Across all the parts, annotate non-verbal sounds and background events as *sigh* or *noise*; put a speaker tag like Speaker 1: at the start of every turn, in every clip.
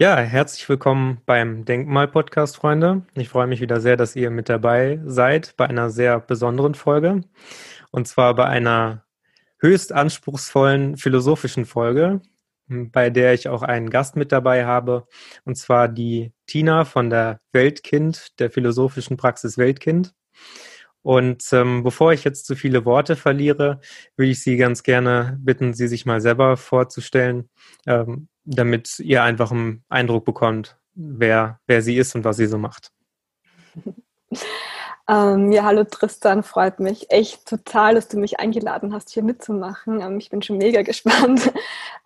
Speaker 1: Ja, herzlich willkommen beim Denkmal-Podcast, Freunde. Ich freue mich wieder sehr, dass ihr mit dabei seid bei einer sehr besonderen Folge. Und zwar bei einer höchst anspruchsvollen philosophischen Folge, bei der ich auch einen Gast mit dabei habe. Und zwar die Tina von der Weltkind, der philosophischen Praxis Weltkind. Und ähm, bevor ich jetzt zu viele Worte verliere, würde ich Sie ganz gerne bitten, Sie sich mal selber vorzustellen. Ähm, damit ihr einfach einen Eindruck bekommt, wer, wer sie ist und was sie so macht. *laughs*
Speaker 2: Ähm, ja, hallo Tristan, freut mich echt total, dass du mich eingeladen hast, hier mitzumachen. Ähm, ich bin schon mega *laughs* gespannt,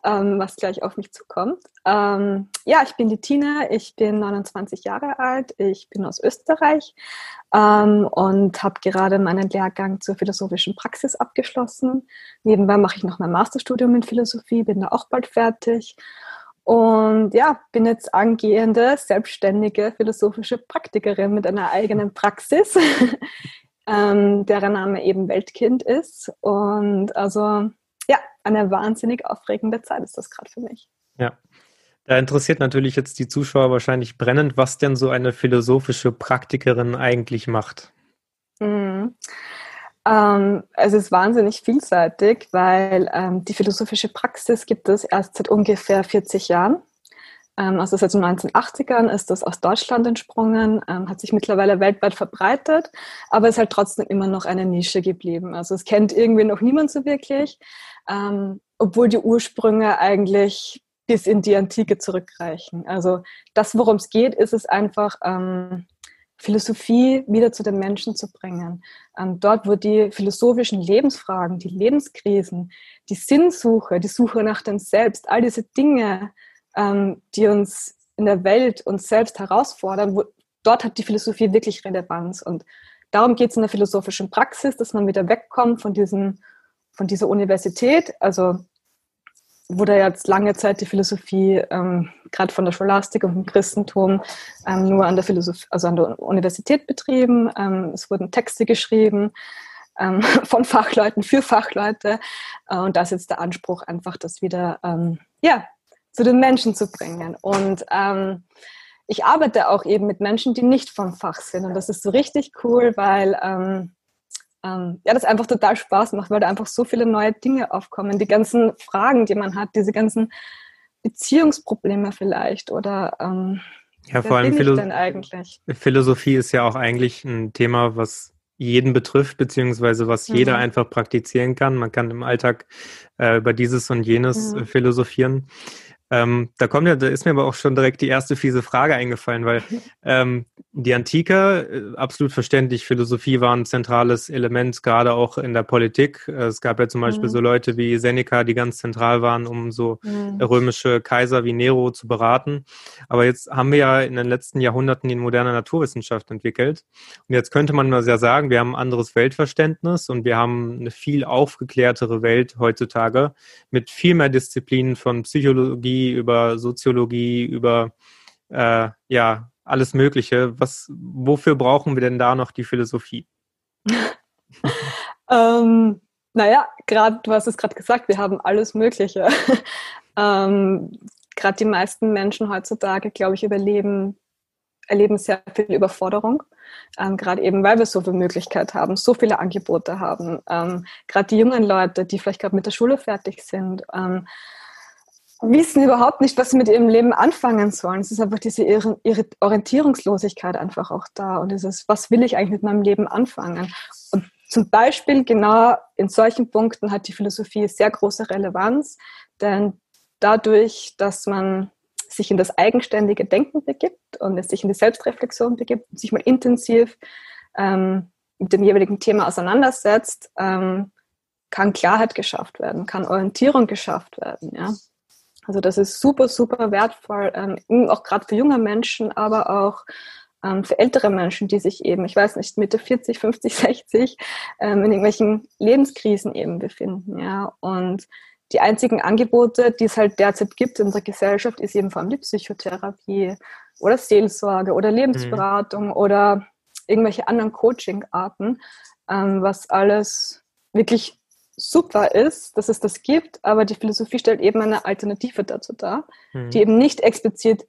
Speaker 2: ähm, was gleich auf mich zukommt. Ähm, ja, ich bin die Tina, ich bin 29 Jahre alt, ich bin aus Österreich ähm, und habe gerade meinen Lehrgang zur philosophischen Praxis abgeschlossen. Nebenbei mache ich noch mein Masterstudium in Philosophie, bin da auch bald fertig und ja, bin jetzt angehende, selbstständige philosophische Praktikerin mit einer eigenen Praxis, *laughs* ähm, deren Name eben Weltkind ist. Und also ja, eine wahnsinnig aufregende Zeit ist das gerade für mich.
Speaker 1: Ja. Da interessiert natürlich jetzt die Zuschauer wahrscheinlich brennend, was denn so eine philosophische Praktikerin eigentlich macht.
Speaker 2: Mhm. Ähm, es ist wahnsinnig vielseitig, weil ähm, die philosophische Praxis gibt es erst seit ungefähr 40 Jahren. Ähm, also seit den 1980ern ist das aus Deutschland entsprungen, ähm, hat sich mittlerweile weltweit verbreitet, aber ist halt trotzdem immer noch eine Nische geblieben. Also es kennt irgendwie noch niemand so wirklich, ähm, obwohl die Ursprünge eigentlich bis in die Antike zurückreichen. Also das, worum es geht, ist es einfach, ähm, Philosophie wieder zu den Menschen zu bringen. Ähm, dort, wo die philosophischen Lebensfragen, die Lebenskrisen, die Sinnsuche, die Suche nach dem Selbst, all diese Dinge, ähm, die uns in der Welt uns selbst herausfordern, wo, dort hat die Philosophie wirklich Relevanz. Und darum geht es in der philosophischen Praxis, dass man wieder wegkommt von, diesem, von dieser Universität, also wurde jetzt lange Zeit die Philosophie, ähm, gerade von der Scholastik und dem Christentum, ähm, nur an der Philosophie, also an der Universität betrieben. Ähm, es wurden Texte geschrieben ähm, *laughs* von Fachleuten für Fachleute. Äh, und da ist jetzt der Anspruch, einfach das wieder ähm, ja, zu den Menschen zu bringen. Und ähm, ich arbeite auch eben mit Menschen, die nicht vom Fach sind. Und das ist so richtig cool, weil ähm, ja, das einfach total Spaß macht, weil da einfach so viele neue Dinge aufkommen. Die ganzen Fragen, die man hat, diese ganzen Beziehungsprobleme vielleicht oder ähm,
Speaker 1: ja, vor allem Philo Philosophie ist ja auch eigentlich ein Thema, was jeden betrifft, beziehungsweise was mhm. jeder einfach praktizieren kann. Man kann im Alltag äh, über dieses und jenes mhm. philosophieren. Ähm, da kommt ja, da ist mir aber auch schon direkt die erste fiese Frage eingefallen, weil *laughs* ähm, die Antike, äh, absolut verständlich, Philosophie war ein zentrales Element, gerade auch in der Politik. Äh, es gab ja zum Beispiel mhm. so Leute wie Seneca, die ganz zentral waren, um so mhm. römische Kaiser wie Nero zu beraten. Aber jetzt haben wir ja in den letzten Jahrhunderten die moderne Naturwissenschaft entwickelt. Und jetzt könnte man mal ja sagen, wir haben ein anderes Weltverständnis und wir haben eine viel aufgeklärtere Welt heutzutage mit viel mehr Disziplinen von Psychologie über Soziologie, über äh, ja, alles Mögliche. Was, wofür brauchen wir denn da noch die Philosophie? *laughs*
Speaker 2: ähm, naja, gerade, du hast es gerade gesagt, wir haben alles Mögliche. *laughs* ähm, gerade die meisten Menschen heutzutage, glaube ich, überleben, erleben sehr viel Überforderung. Ähm, gerade eben, weil wir so viele Möglichkeiten haben, so viele Angebote haben. Ähm, gerade die jungen Leute, die vielleicht gerade mit der Schule fertig sind, ähm, wissen überhaupt nicht, was sie mit ihrem Leben anfangen sollen. Es ist einfach diese Orientierungslosigkeit einfach auch da und dieses, was will ich eigentlich mit meinem Leben anfangen? Und zum Beispiel genau in solchen Punkten hat die Philosophie sehr große Relevanz, denn dadurch, dass man sich in das eigenständige Denken begibt und sich in die Selbstreflexion begibt, sich mal intensiv ähm, mit dem jeweiligen Thema auseinandersetzt, ähm, kann Klarheit geschafft werden, kann Orientierung geschafft werden. Ja? Also das ist super, super wertvoll, ähm, auch gerade für junge Menschen, aber auch ähm, für ältere Menschen, die sich eben, ich weiß nicht, Mitte 40, 50, 60 ähm, in irgendwelchen Lebenskrisen eben befinden. Ja. Und die einzigen Angebote, die es halt derzeit gibt in der Gesellschaft, ist eben vor allem die Psychotherapie oder Seelsorge oder Lebensberatung mhm. oder irgendwelche anderen Coaching-Arten, ähm, was alles wirklich super ist, dass es das gibt, aber die Philosophie stellt eben eine Alternative dazu dar, mhm. die eben nicht explizit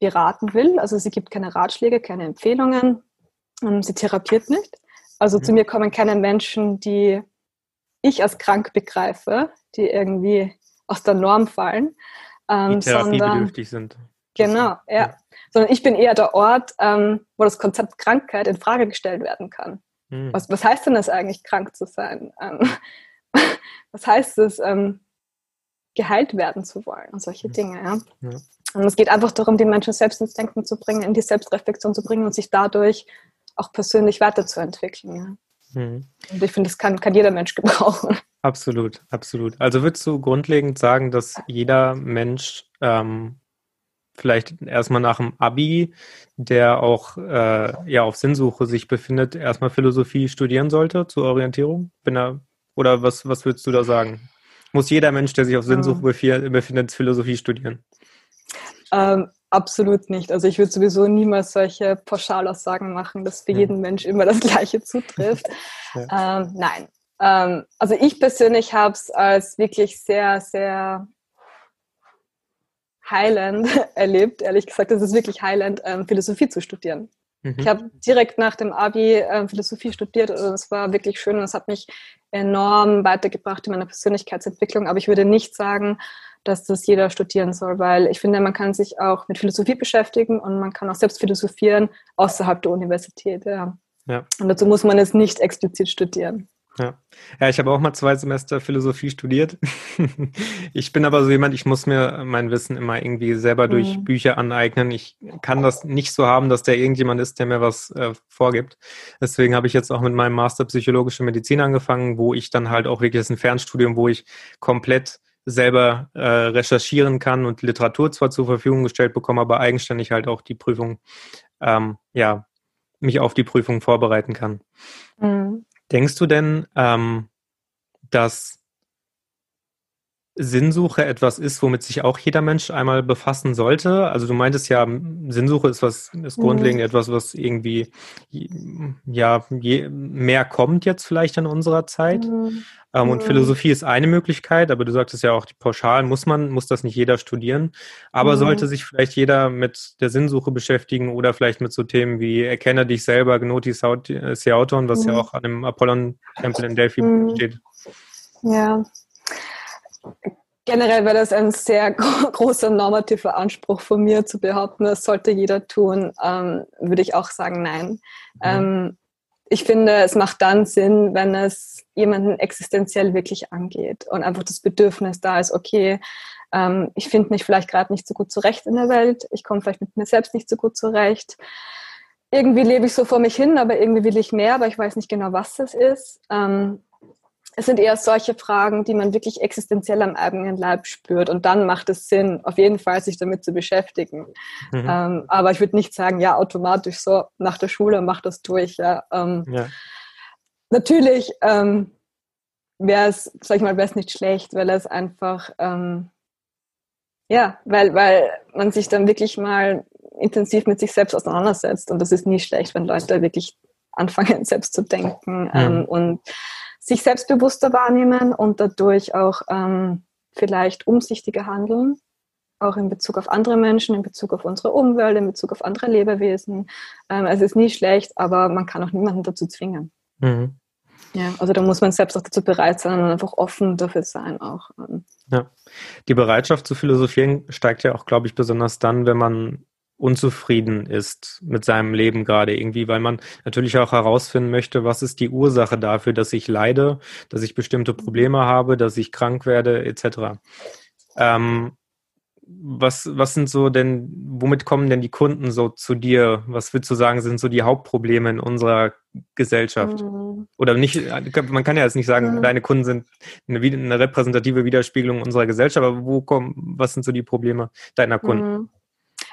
Speaker 2: beraten will. Also sie gibt keine Ratschläge, keine Empfehlungen. Ähm, sie therapiert nicht. Also mhm. zu mir kommen keine Menschen, die ich als krank begreife, die irgendwie aus der Norm fallen.
Speaker 1: Ähm, die therapiebedürftig sind.
Speaker 2: Genau, ja. Sondern ich bin eher der Ort, ähm, wo das Konzept Krankheit in Frage gestellt werden kann. Mhm. Was, was heißt denn das eigentlich, krank zu sein? Ähm, was heißt es, ähm, geheilt werden zu wollen und solche mhm. Dinge. Ja? ja. Und es geht einfach darum, die Menschen selbst ins Denken zu bringen, in die Selbstreflexion zu bringen und sich dadurch auch persönlich weiterzuentwickeln. Ja? Mhm. Und ich finde, das kann, kann jeder Mensch *laughs* gebrauchen.
Speaker 1: Absolut, absolut. Also würdest du grundlegend sagen, dass jeder Mensch ähm, vielleicht erstmal nach dem Abi, der auch äh, ja auf Sinnsuche sich befindet, erstmal Philosophie studieren sollte zur Orientierung? Bin er, oder was, was würdest du da sagen? Muss jeder Mensch, der sich auf Sinnsuche ähm, befindet, Philosophie studieren?
Speaker 2: Ähm, absolut nicht. Also ich würde sowieso niemals solche Pauschalaussagen machen, dass für ja. jeden Mensch immer das *laughs* Gleiche zutrifft. *laughs* ja. ähm, nein. Ähm, also ich persönlich habe es als wirklich sehr, sehr Highland *laughs* erlebt, ehrlich gesagt. Es ist wirklich Highland, ähm, Philosophie zu studieren. Mhm. Ich habe direkt nach dem Abi äh, Philosophie studiert und es war wirklich schön und es hat mich enorm weitergebracht in meiner Persönlichkeitsentwicklung. Aber ich würde nicht sagen, dass das jeder studieren soll, weil ich finde, man kann sich auch mit Philosophie beschäftigen und man kann auch selbst philosophieren außerhalb der Universität. Ja. ja. Und dazu muss man es nicht explizit studieren.
Speaker 1: Ja. ja, ich habe auch mal zwei Semester Philosophie studiert. *laughs* ich bin aber so jemand, ich muss mir mein Wissen immer irgendwie selber durch mhm. Bücher aneignen. Ich kann das nicht so haben, dass da irgendjemand ist, der mir was äh, vorgibt. Deswegen habe ich jetzt auch mit meinem Master Psychologische Medizin angefangen, wo ich dann halt auch wirklich, das ist ein Fernstudium, wo ich komplett selber äh, recherchieren kann und Literatur zwar zur Verfügung gestellt bekomme, aber eigenständig halt auch die Prüfung, ähm, ja, mich auf die Prüfung vorbereiten kann. Mhm. Denkst du denn, ähm, dass Sinnsuche etwas ist, womit sich auch jeder Mensch einmal befassen sollte? Also du meintest ja, Sinnsuche ist was, ist grundlegend mhm. etwas, was irgendwie ja je, mehr kommt jetzt vielleicht in unserer Zeit. Mhm. Ähm, und mhm. Philosophie ist eine Möglichkeit, aber du sagtest ja auch, die pauschal muss man, muss das nicht jeder studieren. Aber mhm. sollte sich vielleicht jeder mit der Sinnsuche beschäftigen oder vielleicht mit so Themen wie Erkenne dich selber, Gnoti Seauton, was ja mhm. auch an dem Apollon-Tempel in Delphi mhm. steht.
Speaker 2: Ja. Generell wäre das ein sehr *laughs* großer normativer Anspruch von mir zu behaupten, das sollte jeder tun, ähm, würde ich auch sagen, nein. Mhm. Ähm, ich finde, es macht dann Sinn, wenn es jemanden existenziell wirklich angeht und einfach das Bedürfnis da ist, okay, ähm, ich finde mich vielleicht gerade nicht so gut zurecht in der Welt, ich komme vielleicht mit mir selbst nicht so gut zurecht. Irgendwie lebe ich so vor mich hin, aber irgendwie will ich mehr, aber ich weiß nicht genau, was das ist. Ähm, es sind eher solche Fragen, die man wirklich existenziell am eigenen Leib spürt. Und dann macht es Sinn, auf jeden Fall sich damit zu beschäftigen. Mhm. Ähm, aber ich würde nicht sagen, ja, automatisch so nach der Schule mach das durch. Ja. Ähm, ja. Natürlich ähm, wäre es, sag ich mal, wäre es nicht schlecht, weil es einfach, ähm, ja, weil, weil man sich dann wirklich mal intensiv mit sich selbst auseinandersetzt. Und das ist nie schlecht, wenn Leute wirklich anfangen, *laughs* selbst zu denken mhm. und sich selbstbewusster wahrnehmen und dadurch auch ähm, vielleicht umsichtiger handeln, auch in Bezug auf andere Menschen, in Bezug auf unsere Umwelt, in Bezug auf andere Lebewesen. Ähm, es ist nie schlecht, aber man kann auch niemanden dazu zwingen. Mhm. Ja, also da muss man selbst auch dazu bereit sein und einfach offen dafür sein auch. Ähm.
Speaker 1: Ja, die Bereitschaft zu philosophieren steigt ja auch, glaube ich, besonders dann, wenn man unzufrieden ist mit seinem Leben gerade irgendwie, weil man natürlich auch herausfinden möchte, was ist die Ursache dafür, dass ich leide, dass ich bestimmte Probleme habe, dass ich krank werde, etc. Ähm, was, was sind so denn, womit kommen denn die Kunden so zu dir? Was würdest du sagen, sind so die Hauptprobleme in unserer Gesellschaft? Mhm. Oder nicht, man kann ja jetzt nicht sagen, mhm. deine Kunden sind eine, eine, repräsentative Widerspiegelung unserer Gesellschaft, aber wo kommen, was sind so die Probleme deiner Kunden?
Speaker 2: Mhm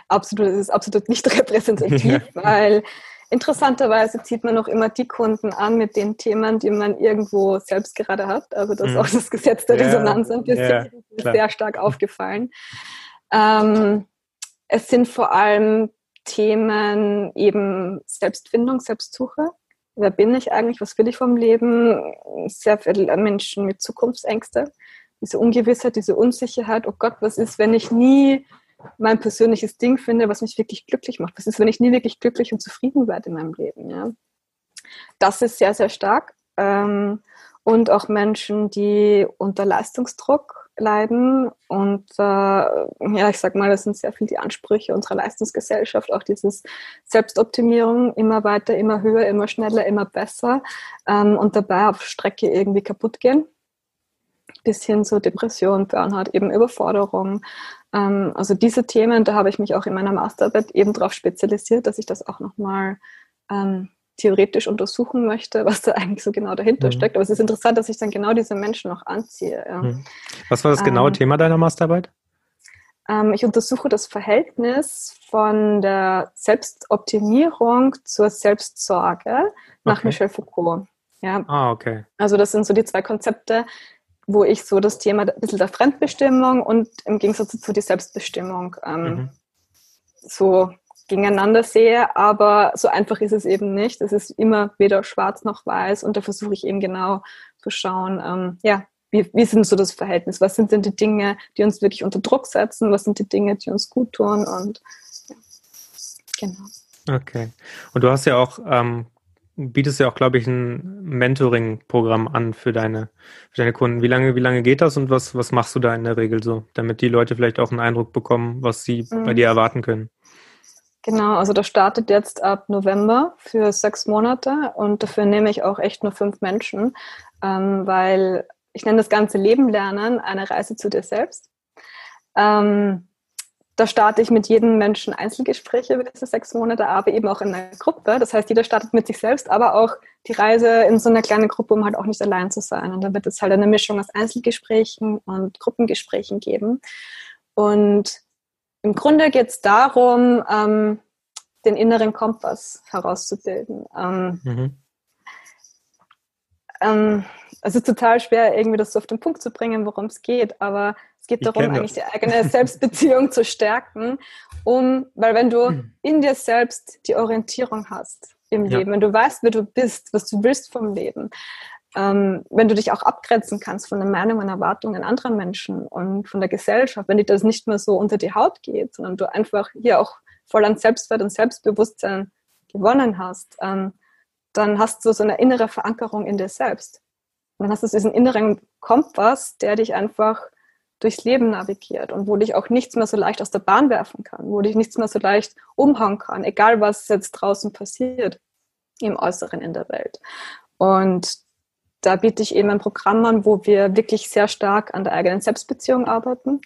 Speaker 2: absolut, ist absolut nicht *laughs* repräsentativ, weil interessanterweise zieht man noch immer die Kunden an mit den Themen, die man irgendwo selbst gerade hat. Also das ist mhm. auch das Gesetz der. Resonanz ein bisschen sehr stark aufgefallen. Ähm, es sind vor allem Themen eben Selbstfindung, Selbstsuche. Wer bin ich eigentlich? Was will ich vom Leben? Sehr viele Menschen mit Zukunftsängste. Diese Ungewissheit, diese Unsicherheit. Oh Gott, was ist, wenn ich nie mein persönliches Ding finde, was mich wirklich glücklich macht. Was ist, wenn ich nie wirklich glücklich und zufrieden werde in meinem Leben? Ja? Das ist sehr, sehr stark. Ähm, und auch Menschen, die unter Leistungsdruck leiden. Und äh, ja, ich sag mal, das sind sehr viel die Ansprüche unserer Leistungsgesellschaft, auch dieses Selbstoptimierung, immer weiter, immer höher, immer schneller, immer besser ähm, und dabei auf Strecke irgendwie kaputt gehen. Bis hin zu Depression, Burnout, eben Überforderung. Ähm, also diese Themen, da habe ich mich auch in meiner Masterarbeit eben darauf spezialisiert, dass ich das auch nochmal ähm, theoretisch untersuchen möchte, *laughs* was da eigentlich so genau dahinter mhm. steckt. Aber es ist interessant, dass ich dann genau diese Menschen noch anziehe. Mhm.
Speaker 1: Was war das genaue ähm, Thema deiner Masterarbeit?
Speaker 2: Ähm, ich untersuche das Verhältnis von der Selbstoptimierung zur Selbstsorge nach okay. Michel Foucault. Ja.
Speaker 1: Ah, okay.
Speaker 2: Also das sind so die zwei Konzepte, wo ich so das Thema ein bisschen der Fremdbestimmung und im Gegensatz dazu die Selbstbestimmung ähm, mhm. so gegeneinander sehe, aber so einfach ist es eben nicht. Es ist immer weder schwarz noch weiß und da versuche ich eben genau zu schauen, ähm, ja, wie, wie sind so das Verhältnis? Was sind denn die Dinge, die uns wirklich unter Druck setzen? Was sind die Dinge, die uns gut tun? Und ja,
Speaker 1: genau. Okay. Und du hast ja auch, ähm, bietest ja auch, glaube ich, ein Mentoring-Programm an für deine, für deine Kunden. Wie lange, wie lange geht das und was, was machst du da in der Regel so, damit die Leute vielleicht auch einen Eindruck bekommen, was sie mhm. bei dir erwarten können?
Speaker 2: Genau, also das startet jetzt ab November für sechs Monate und dafür nehme ich auch echt nur fünf Menschen, ähm, weil ich nenne das ganze Leben lernen eine Reise zu dir selbst. Ähm, da starte ich mit jedem Menschen Einzelgespräche über diese sechs Monate, aber eben auch in einer Gruppe. Das heißt, jeder startet mit sich selbst, aber auch die Reise in so einer kleinen Gruppe, um halt auch nicht allein zu sein. Und da wird es halt eine Mischung aus Einzelgesprächen und Gruppengesprächen geben. Und im Grunde geht es darum, ähm, den inneren Kompass herauszubilden. Ähm, mhm. ähm, es ist total schwer, irgendwie das so auf den Punkt zu bringen, worum es geht, aber geht darum, eigentlich die eigene Selbstbeziehung zu stärken, um, weil wenn du mhm. in dir selbst die Orientierung hast im ja. Leben, wenn du weißt, wer du bist, was du willst vom Leben, ähm, wenn du dich auch abgrenzen kannst von den Meinungen und Erwartungen anderer Menschen und von der Gesellschaft, wenn dir das nicht mehr so unter die Haut geht, sondern du einfach hier auch voll an Selbstwert und Selbstbewusstsein gewonnen hast, ähm, dann hast du so eine innere Verankerung in dir selbst. Und dann hast du diesen inneren Kompass, der dich einfach durchs Leben navigiert und wo dich auch nichts mehr so leicht aus der Bahn werfen kann, wo dich nichts mehr so leicht umhauen kann, egal was jetzt draußen passiert im Äußeren in der Welt. Und da biete ich eben ein Programm an, wo wir wirklich sehr stark an der eigenen Selbstbeziehung arbeiten.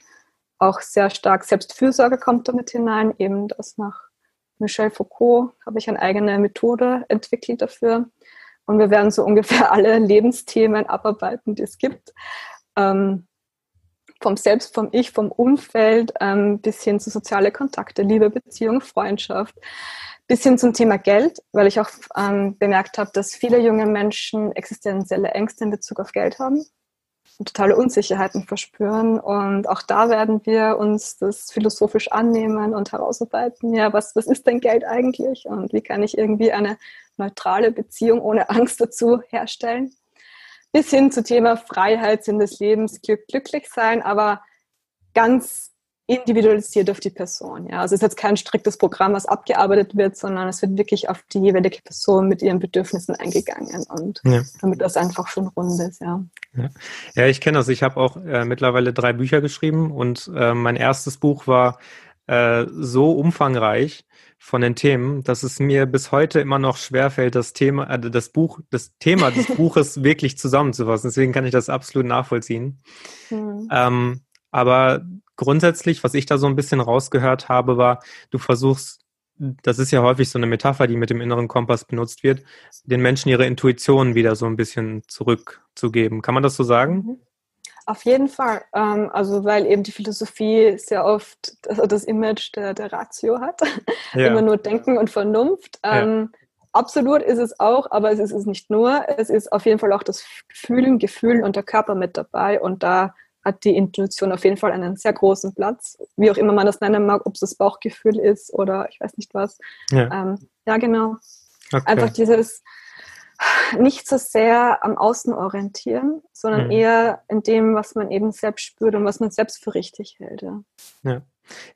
Speaker 2: Auch sehr stark Selbstfürsorge kommt damit hinein, eben das nach Michel Foucault habe ich eine eigene Methode entwickelt dafür. Und wir werden so *laughs* ungefähr alle Lebensthemen abarbeiten, die es gibt. Ähm, vom Selbst, vom Ich, vom Umfeld ähm, bis hin zu soziale Kontakte, Liebe, Beziehung, Freundschaft, Bisschen zum Thema Geld, weil ich auch ähm, bemerkt habe, dass viele junge Menschen existenzielle Ängste in Bezug auf Geld haben und totale Unsicherheiten verspüren. Und auch da werden wir uns das philosophisch annehmen und herausarbeiten, ja, was, was ist denn Geld eigentlich und wie kann ich irgendwie eine neutrale Beziehung ohne Angst dazu herstellen. Bis hin zu Thema Freiheit, Sinn des Lebens, Glück, glücklich sein, aber ganz individualisiert auf die Person. Ja. Also es ist jetzt kein striktes Programm, was abgearbeitet wird, sondern es wird wirklich auf die jeweilige Person mit ihren Bedürfnissen eingegangen und ja. damit das einfach schon rund ist. Ja,
Speaker 1: ja. ja ich kenne das. Ich habe auch äh, mittlerweile drei Bücher geschrieben und äh, mein erstes Buch war äh, so umfangreich von den Themen, dass es mir bis heute immer noch schwerfällt, das Thema, äh, das Buch, das Thema des *laughs* Buches wirklich zusammenzufassen. Deswegen kann ich das absolut nachvollziehen. Mhm. Ähm, aber grundsätzlich, was ich da so ein bisschen rausgehört habe, war, du versuchst, das ist ja häufig so eine Metapher, die mit dem inneren Kompass benutzt wird, den Menschen ihre Intuition wieder so ein bisschen zurückzugeben. Kann man das so sagen?
Speaker 2: Auf jeden Fall. Ähm, also weil eben die Philosophie sehr oft das Image der, der Ratio hat. *laughs* Ja. Immer nur Denken und Vernunft. Ähm, ja. Absolut ist es auch, aber es ist es nicht nur. Es ist auf jeden Fall auch das Fühlen, Gefühlen und der Körper mit dabei. Und da hat die Intuition auf jeden Fall einen sehr großen Platz, wie auch immer man das nennen mag, ob es das Bauchgefühl ist oder ich weiß nicht was. Ja, ähm, ja genau. Okay. Einfach dieses nicht so sehr am Außen orientieren, sondern mhm. eher in dem, was man eben selbst spürt und was man selbst für richtig hält. Ja.
Speaker 1: ja.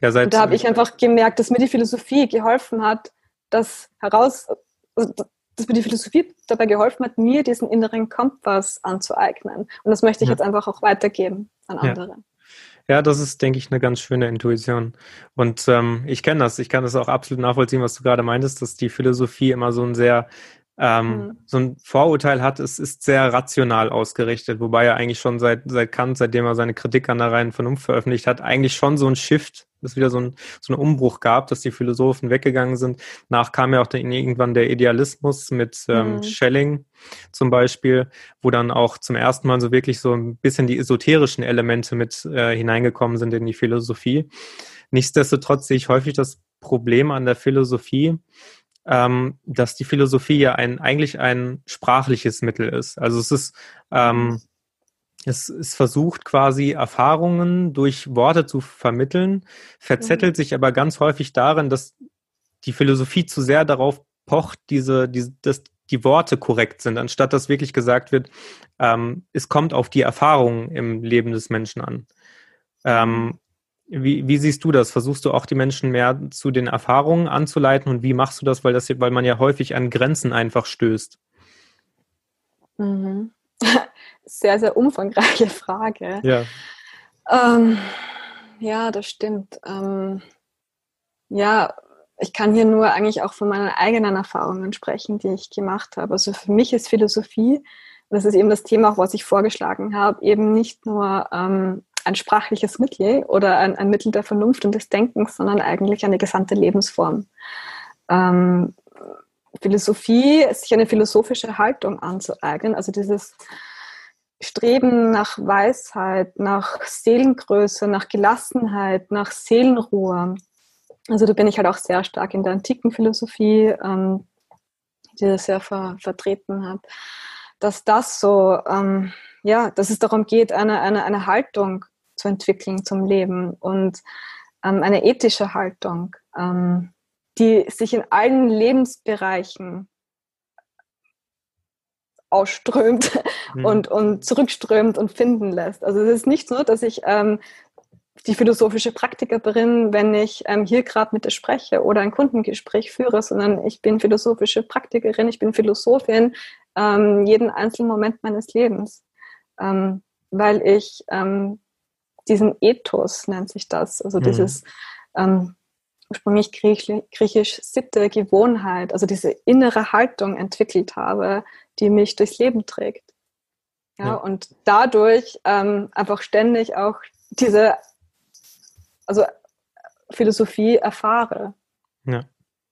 Speaker 2: Ja, seit, und da habe ich einfach gemerkt, dass mir die Philosophie geholfen hat, das heraus, dass mir die Philosophie dabei geholfen hat, mir diesen inneren Kompass anzueignen. Und das möchte ich ja. jetzt einfach auch weitergeben an andere.
Speaker 1: Ja. Ja, das ist, denke ich, eine ganz schöne Intuition. Und ähm, ich kenne das. Ich kann das auch absolut nachvollziehen, was du gerade meintest, dass die Philosophie immer so ein sehr ähm, mhm. so ein Vorurteil hat, es ist sehr rational ausgerichtet, wobei er eigentlich schon seit, seit Kant, seitdem er seine Kritik an der reinen Vernunft veröffentlicht hat, eigentlich schon so ein Shift, es wieder so ein, so ein Umbruch gab, dass die Philosophen weggegangen sind. Nach kam ja auch dann irgendwann der Idealismus mit ähm, mhm. Schelling zum Beispiel, wo dann auch zum ersten Mal so wirklich so ein bisschen die esoterischen Elemente mit äh, hineingekommen sind in die Philosophie. Nichtsdestotrotz sehe ich häufig das Problem an der Philosophie, ähm, dass die Philosophie ja ein, eigentlich ein sprachliches Mittel ist. Also es ist, ähm, es, es versucht quasi Erfahrungen durch Worte zu vermitteln, verzettelt mhm. sich aber ganz häufig darin, dass die Philosophie zu sehr darauf pocht, diese, diese, dass die Worte korrekt sind, anstatt dass wirklich gesagt wird, ähm, es kommt auf die Erfahrungen im Leben des Menschen an. Ähm, wie, wie siehst du das? Versuchst du auch die Menschen mehr zu den Erfahrungen anzuleiten und wie machst du das? Weil das, weil man ja häufig an Grenzen einfach stößt.
Speaker 2: Mhm. *laughs* Sehr, sehr umfangreiche Frage.
Speaker 1: Ja.
Speaker 2: Ähm, ja, das stimmt. Ähm, ja, ich kann hier nur eigentlich auch von meinen eigenen Erfahrungen sprechen, die ich gemacht habe. Also für mich ist Philosophie, das ist eben das Thema, auch was ich vorgeschlagen habe, eben nicht nur ähm, ein sprachliches Mittel oder ein, ein, Mittel der Vernunft und des Denkens, sondern eigentlich eine gesamte Lebensform. Ähm, Philosophie, sich eine philosophische Haltung anzueignen, also dieses Streben nach Weisheit, nach Seelengröße, nach Gelassenheit, nach Seelenruhe. Also da bin ich halt auch sehr stark in der antiken Philosophie, ähm, die das sehr ver vertreten hat, dass das so, ähm, ja, dass es darum geht, eine, eine, eine Haltung zu entwickeln zum Leben und ähm, eine ethische Haltung, ähm, die sich in allen Lebensbereichen ausströmt mhm. und, und zurückströmt und finden lässt. Also es ist nicht so, dass ich ähm, die philosophische Praktikerin, wenn ich ähm, hier gerade mit dir spreche oder ein Kundengespräch führe, sondern ich bin philosophische Praktikerin, ich bin Philosophin ähm, jeden einzelnen Moment meines Lebens, ähm, weil ich ähm, diesen Ethos, nennt sich das, also mhm. dieses ähm, ursprünglich griechisch, griechisch Sitte, Gewohnheit, also diese innere Haltung entwickelt habe, die mich durchs Leben trägt. Ja, ja. und dadurch ähm, einfach ständig auch diese, also Philosophie erfahre. Ja.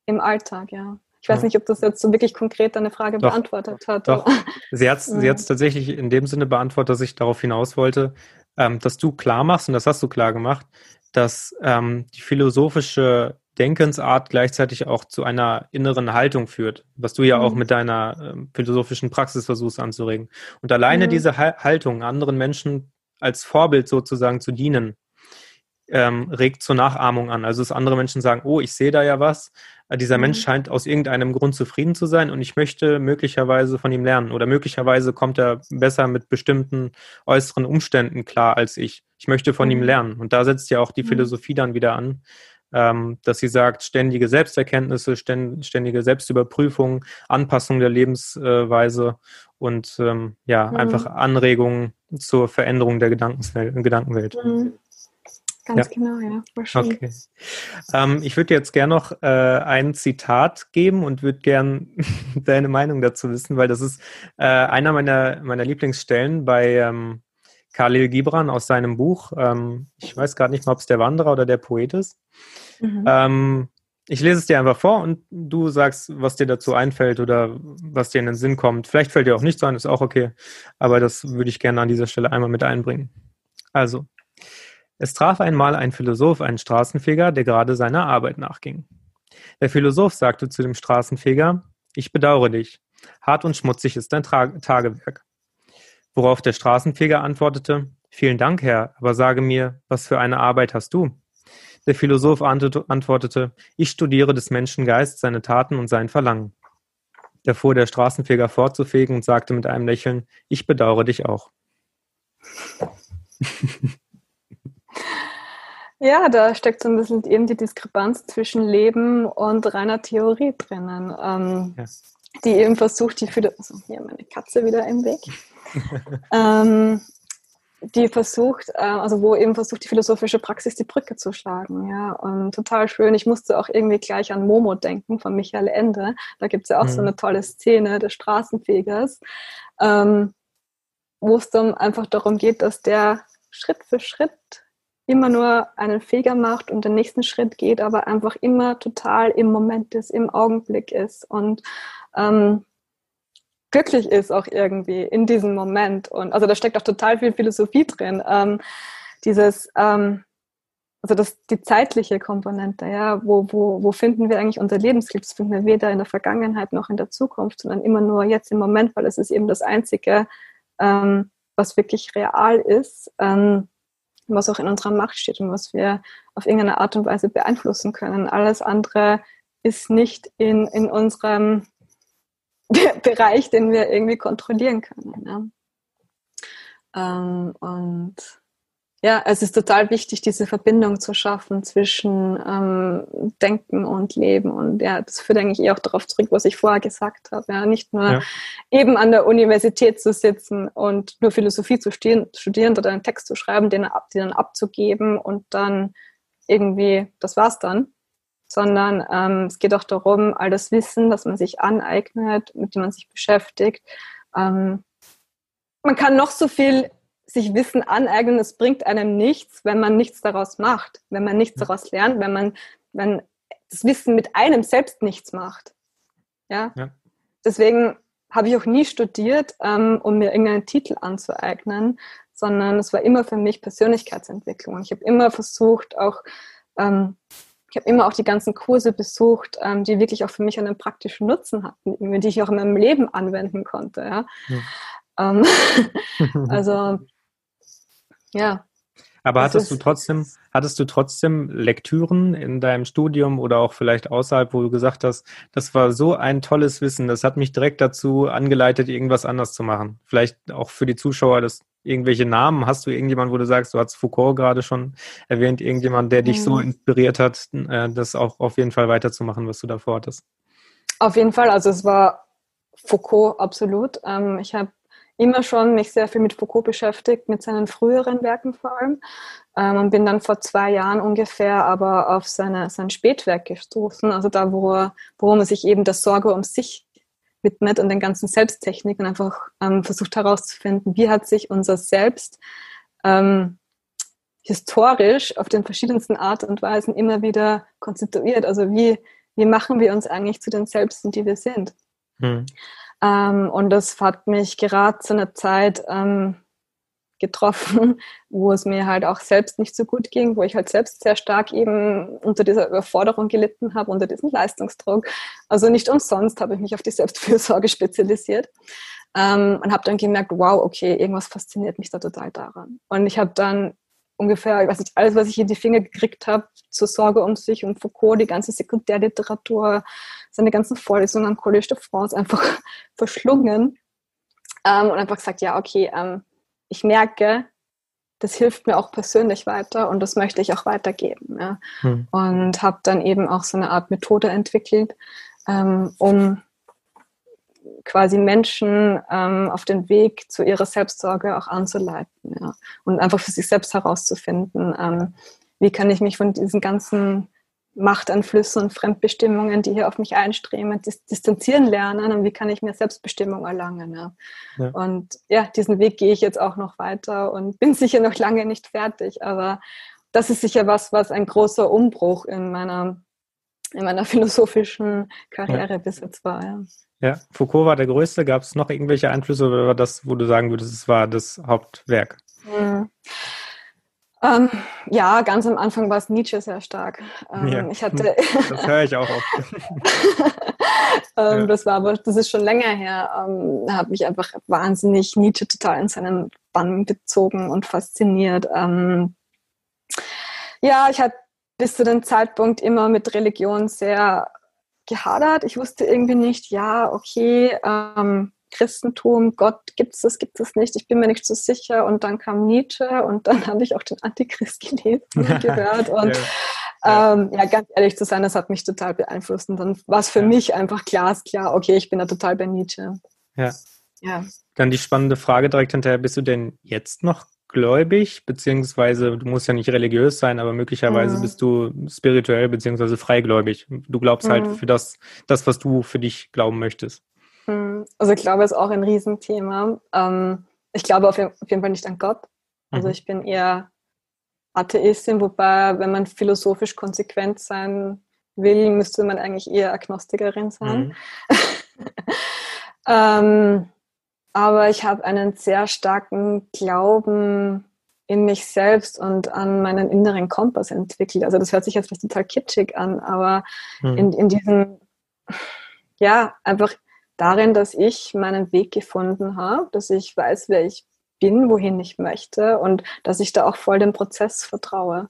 Speaker 2: Im Alltag, ja. Ich weiß nicht, ob das jetzt so wirklich konkret deine Frage doch, beantwortet hat.
Speaker 1: Doch. Sie hat es *laughs* tatsächlich in dem Sinne beantwortet, dass ich darauf hinaus wollte, ähm, dass du klar machst, und das hast du klar gemacht, dass ähm, die philosophische Denkensart gleichzeitig auch zu einer inneren Haltung führt, was du ja mhm. auch mit deiner ähm, philosophischen Praxis versuchst anzuregen. Und alleine mhm. diese ha Haltung, anderen Menschen als Vorbild sozusagen zu dienen, ähm, regt zur Nachahmung an. Also dass andere Menschen sagen, oh, ich sehe da ja was, äh, dieser mhm. Mensch scheint aus irgendeinem Grund zufrieden zu sein und ich möchte möglicherweise von ihm lernen oder möglicherweise kommt er besser mit bestimmten äußeren Umständen klar als ich. Ich möchte von mhm. ihm lernen. Und da setzt ja auch die mhm. Philosophie dann wieder an, ähm, dass sie sagt, ständige Selbsterkenntnisse, ständige Selbstüberprüfung, Anpassung der Lebensweise und ähm, ja, mhm. einfach Anregungen zur Veränderung der Gedankenwelt.
Speaker 2: Ganz ja. genau, ja.
Speaker 1: Wahrscheinlich. Okay. Ähm, ich würde jetzt gerne noch äh, ein Zitat geben und würde gern *laughs* deine Meinung dazu wissen, weil das ist äh, einer meiner, meiner Lieblingsstellen bei ähm, Khalil Gibran aus seinem Buch. Ähm, ich weiß gerade nicht mal, ob es der Wanderer oder der Poet ist. Mhm. Ähm, ich lese es dir einfach vor und du sagst, was dir dazu einfällt oder was dir in den Sinn kommt. Vielleicht fällt dir auch nichts ein, ist auch okay. Aber das würde ich gerne an dieser Stelle einmal mit einbringen. Also, es traf einmal ein Philosoph einen Straßenfeger, der gerade seiner Arbeit nachging. Der Philosoph sagte zu dem Straßenfeger, ich bedauere dich. Hart und schmutzig ist dein Tra Tagewerk. Worauf der Straßenfeger antwortete, vielen Dank, Herr, aber sage mir, was für eine Arbeit hast du? Der Philosoph antwortete, ich studiere des Menschen Geist, seine Taten und sein Verlangen. Da fuhr der Straßenfeger fortzufegen und sagte mit einem Lächeln, ich bedauere dich auch. *laughs*
Speaker 2: Ja, da steckt so ein bisschen eben die Diskrepanz zwischen Leben und reiner Theorie drinnen. Ähm, ja. Die eben versucht, die für also hier meine Katze wieder im Weg. *laughs* ähm, die versucht, äh, also wo eben versucht, die philosophische Praxis die Brücke zu schlagen. Ja, und total schön. Ich musste auch irgendwie gleich an Momo denken von Michael Ende. Da gibt es ja auch mhm. so eine tolle Szene des Straßenfegers, ähm, wo es dann einfach darum geht, dass der Schritt für Schritt immer nur einen Feger macht und den nächsten Schritt geht, aber einfach immer total im Moment ist, im Augenblick ist und ähm, glücklich ist auch irgendwie in diesem Moment. Und also da steckt auch total viel Philosophie drin. Ähm, dieses, ähm, also das, die zeitliche Komponente, ja, wo, wo, wo finden wir eigentlich unser Lebensglück? Das finden wir weder in der Vergangenheit noch in der Zukunft, sondern immer nur jetzt im Moment, weil es ist eben das Einzige, ähm, was wirklich real ist, ähm, was auch in unserer Macht steht und was wir auf irgendeine Art und Weise beeinflussen können. Alles andere ist nicht in, in unserem *laughs* Bereich, den wir irgendwie kontrollieren können. Ja. Ähm, und ja, es ist total wichtig, diese Verbindung zu schaffen zwischen ähm, Denken und Leben. Und ja, das führt eigentlich eher auch darauf zurück, was ich vorher gesagt habe. Ja, nicht nur ja. eben an der Universität zu sitzen und nur Philosophie zu studieren, studieren oder einen Text zu schreiben, den, den dann abzugeben und dann irgendwie, das war's dann, sondern ähm, es geht auch darum, all das Wissen, das man sich aneignet, mit dem man sich beschäftigt. Ähm, man kann noch so viel sich Wissen aneignen, es bringt einem nichts, wenn man nichts daraus macht, wenn man nichts daraus lernt, wenn man, wenn das Wissen mit einem selbst nichts macht. Ja. ja. Deswegen habe ich auch nie studiert, ähm, um mir irgendeinen Titel anzueignen, sondern es war immer für mich Persönlichkeitsentwicklung. Ich habe immer versucht, auch ähm, ich habe immer auch die ganzen Kurse besucht, ähm, die wirklich auch für mich einen praktischen Nutzen hatten, die ich auch in meinem Leben anwenden konnte. Ja? ja. *laughs* Also *laughs* ja.
Speaker 1: Aber hattest du trotzdem, hattest du trotzdem Lektüren in deinem Studium oder auch vielleicht außerhalb, wo du gesagt hast, das war so ein tolles Wissen, das hat mich direkt dazu angeleitet, irgendwas anders zu machen. Vielleicht auch für die Zuschauer, das irgendwelche Namen? Hast du irgendjemanden, wo du sagst, du hast Foucault gerade schon erwähnt, irgendjemand, der dich so mhm. inspiriert hat, äh, das auch auf jeden Fall weiterzumachen, was du davor hattest?
Speaker 2: Auf jeden Fall, also es war Foucault absolut. Ähm, ich habe immer schon mich sehr viel mit Foucault beschäftigt, mit seinen früheren Werken vor allem. Ähm, und bin dann vor zwei Jahren ungefähr aber auf seine, sein Spätwerk gestoßen, also da, wo er, worum er sich eben der Sorge um sich widmet und den ganzen Selbsttechniken einfach ähm, versucht herauszufinden, wie hat sich unser Selbst ähm, historisch auf den verschiedensten Art und Weisen immer wieder konstituiert. Also wie, wie machen wir uns eigentlich zu den Selbsten, die wir sind? Hm. Ähm, und das hat mich gerade zu einer Zeit ähm, getroffen, *laughs* wo es mir halt auch selbst nicht so gut ging, wo ich halt selbst sehr stark eben unter dieser Überforderung gelitten habe, unter diesem Leistungsdruck. Also nicht umsonst habe ich mich auf die Selbstfürsorge *laughs* spezialisiert ähm, und habe dann gemerkt, wow, okay, irgendwas fasziniert mich da total daran. Und ich habe dann ungefähr, ich weiß nicht, alles, was ich in die Finger gekriegt habe, zur Sorge um sich und Foucault, die ganze Sekundärliteratur, seine ganzen Vorlesungen am Collège de France einfach *laughs* verschlungen ähm, und einfach gesagt, ja, okay, ähm, ich merke, das hilft mir auch persönlich weiter und das möchte ich auch weitergeben. Ja. Hm. Und habe dann eben auch so eine Art Methode entwickelt, ähm, um quasi Menschen ähm, auf den Weg zu ihrer Selbstsorge auch anzuleiten ja. und einfach für sich selbst herauszufinden, ähm, wie kann ich mich von diesen ganzen Machtanflüsse und Fremdbestimmungen, die hier auf mich einströmen, dis distanzieren lernen und wie kann ich mehr Selbstbestimmung erlangen. Ja. ja. Und ja, diesen Weg gehe ich jetzt auch noch weiter und bin sicher noch lange nicht fertig, aber das ist sicher was, was ein großer Umbruch in meiner, in meiner *laughs* philosophischen Karriere bis jetzt war. Ja.
Speaker 1: Foucault war der größte. Gab es noch irgendwelche Einflüsse oder war das, wo du sagen würdest, es war das Hauptwerk? Mhm.
Speaker 2: Ähm, ja, ganz am Anfang war es Nietzsche sehr stark. Ähm, ja, ich hatte *laughs*
Speaker 1: das höre ich auch oft. *laughs*
Speaker 2: ähm, ja. Das war aber, das ist schon länger her. Ähm, habe mich einfach wahnsinnig Nietzsche total in seinen Bann gezogen und fasziniert. Ähm, ja, ich hatte bis zu dem Zeitpunkt immer mit Religion sehr gehadert. Ich wusste irgendwie nicht, ja, okay, ähm, Christentum, Gott gibt es das, gibt es nicht, ich bin mir nicht so sicher. Und dann kam Nietzsche und dann *laughs* habe ich auch den Antichrist gelesen und *laughs* gehört. Und ja. Ähm, ja, ganz ehrlich zu sein, das hat mich total beeinflusst. Und dann war es für ja. mich einfach glasklar, okay, ich bin da total bei Nietzsche.
Speaker 1: Ja. ja. Dann die spannende Frage direkt hinterher, bist du denn jetzt noch gläubig, beziehungsweise du musst ja nicht religiös sein, aber möglicherweise mhm. bist du spirituell, beziehungsweise freigläubig. Du glaubst halt mhm. halt für das, das, was du für dich glauben möchtest.
Speaker 2: Mhm. Also ich glaube, ist auch ein Riesenthema. Ähm, ich glaube auf jeden Fall nicht an Gott. Also mhm. ich bin eher Atheistin, wobei, wenn man philosophisch konsequent sein will, müsste man eigentlich eher Agnostikerin sein. Mhm. *laughs* ähm, aber ich habe einen sehr starken Glauben in mich selbst und an meinen inneren Kompass entwickelt. Also das hört sich jetzt vielleicht total kitschig an, aber mhm. in, in diesem, ja, einfach darin, dass ich meinen Weg gefunden habe, dass ich weiß, wer ich bin, wohin ich möchte und dass ich da auch voll dem Prozess vertraue,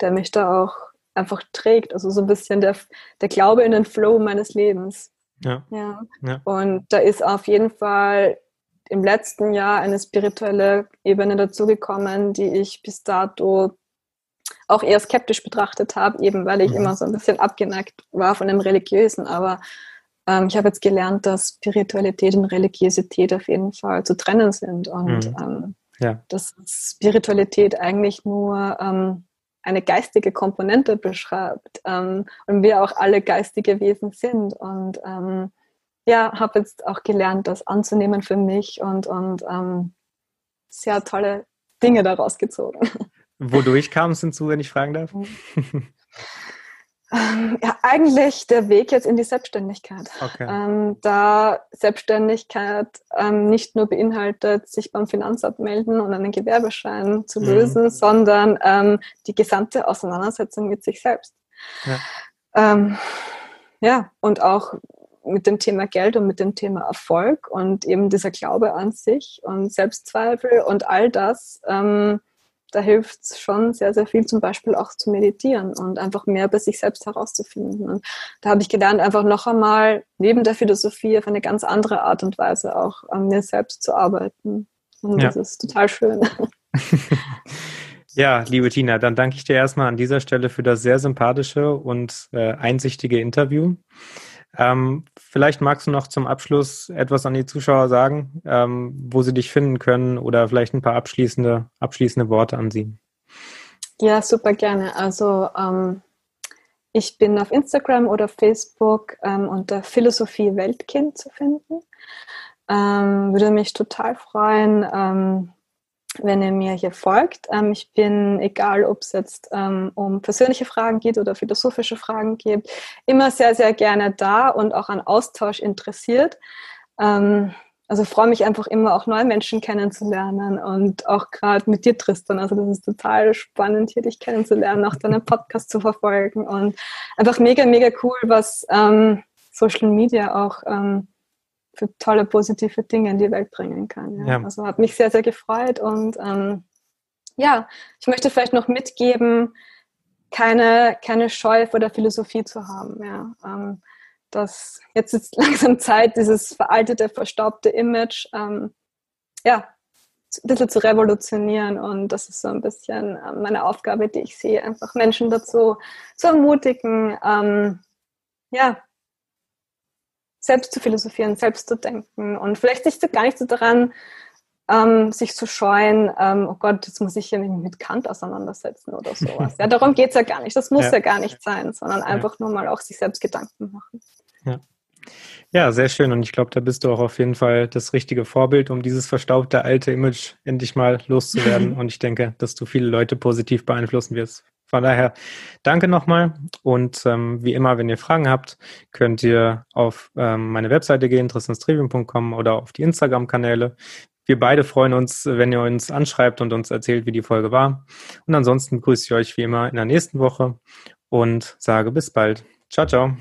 Speaker 2: der mich da auch einfach trägt. Also so ein bisschen der, der Glaube in den Flow meines Lebens. Ja. ja. ja. Und da ist auf jeden Fall im letzten Jahr eine spirituelle Ebene dazugekommen, die ich bis dato auch eher skeptisch betrachtet habe, eben weil ich mhm. immer so ein bisschen abgeneigt war von dem Religiösen. Aber ähm, ich habe jetzt gelernt, dass Spiritualität und Religiosität auf jeden Fall zu trennen sind und mhm. ähm, ja. dass Spiritualität eigentlich nur ähm, eine geistige Komponente beschreibt ähm, und wir auch alle geistige Wesen sind und ähm, ja, habe jetzt auch gelernt, das anzunehmen für mich und, und ähm, sehr tolle Dinge daraus gezogen. *laughs*
Speaker 1: Wodurch kamst du, wenn ich fragen darf?
Speaker 2: Ähm, ja, eigentlich der Weg jetzt in die Selbstständigkeit. Okay. Ähm, da Selbstständigkeit ähm, nicht nur beinhaltet, sich beim Finanzamt melden und einen Gewerbeschein zu mhm. lösen, sondern ähm, die gesamte Auseinandersetzung mit sich selbst. Ja. Ähm, ja, und auch mit dem Thema Geld und mit dem Thema Erfolg und eben dieser Glaube an sich und Selbstzweifel und all das ähm, da hilft es schon sehr, sehr viel, zum Beispiel auch zu meditieren und einfach mehr bei sich selbst herauszufinden. Und da habe ich gelernt, einfach noch einmal neben der Philosophie auf eine ganz andere Art und Weise auch an mir selbst zu arbeiten. Und ja. das ist total schön. *laughs* *laughs*
Speaker 1: Ja, liebe Tina, dann danke ich dir erstmal an dieser Stelle für das sehr sympathische und äh, einsichtige Interview. Ähm, vielleicht magst du noch zum Abschluss etwas an die Zuschauer sagen, ähm, wo sie dich finden können oder vielleicht ein paar abschließende, abschließende Worte an sie.
Speaker 2: Ja, super gerne. Also ähm, ich bin auf Instagram oder Facebook ähm, unter Philosophie Weltkind zu finden. Ähm, würde mich total freuen, ähm, wenn ihr mir hier folgt. Ähm, ich bin, egal ob es jetzt ähm, um persönliche Fragen geht oder philosophische Fragen geht, immer sehr, sehr gerne da und auch an Austausch interessiert. Ähm, also freue mich einfach immer auch neue Menschen kennenzulernen und auch gerade mit dir, Tristan. Also das ist total spannend, hier dich kennenzulernen, auch deinen Podcast zu verfolgen und einfach mega, mega cool, was ähm, Social Media auch ähm, für tolle positive Dinge in die Welt bringen kann. Ja. Ja. Also hat mich sehr, sehr gefreut und ähm, ja, ich möchte vielleicht noch mitgeben, keine, keine Scheu vor der Philosophie zu haben. Ja. Ähm, das, jetzt ist *laughs* langsam Zeit, dieses veraltete, verstaubte Image ähm, ja, ein bisschen zu revolutionieren und das ist so ein bisschen ähm, meine Aufgabe, die ich sehe, einfach Menschen dazu zu ermutigen, ähm, ja, selbst zu philosophieren, selbst zu denken und vielleicht sich gar nicht so daran, ähm, sich zu scheuen, ähm, oh Gott, jetzt muss ich hier mit Kant auseinandersetzen oder sowas. Ja, darum geht es ja gar nicht. Das muss ja, ja gar nicht sein, sondern einfach nur mal auch sich selbst Gedanken machen.
Speaker 1: Ja. Ja, sehr schön. Und ich glaube, da bist du auch auf jeden Fall das richtige Vorbild, um dieses verstaubte alte Image endlich mal loszuwerden. *laughs* Und ich denke, dass du viele Leute positiv beeinflussen wirst. Von daher danke nochmal und ähm, wie immer, wenn ihr Fragen habt, könnt ihr auf ähm, meine Webseite gehen, tristanstrivium.com oder auf die Instagram-Kanäle. Wir beide freuen uns, wenn ihr uns anschreibt und uns erzählt, wie die Folge war. Und ansonsten grüße ich euch wie immer in der nächsten Woche und sage bis bald. Ciao, ciao.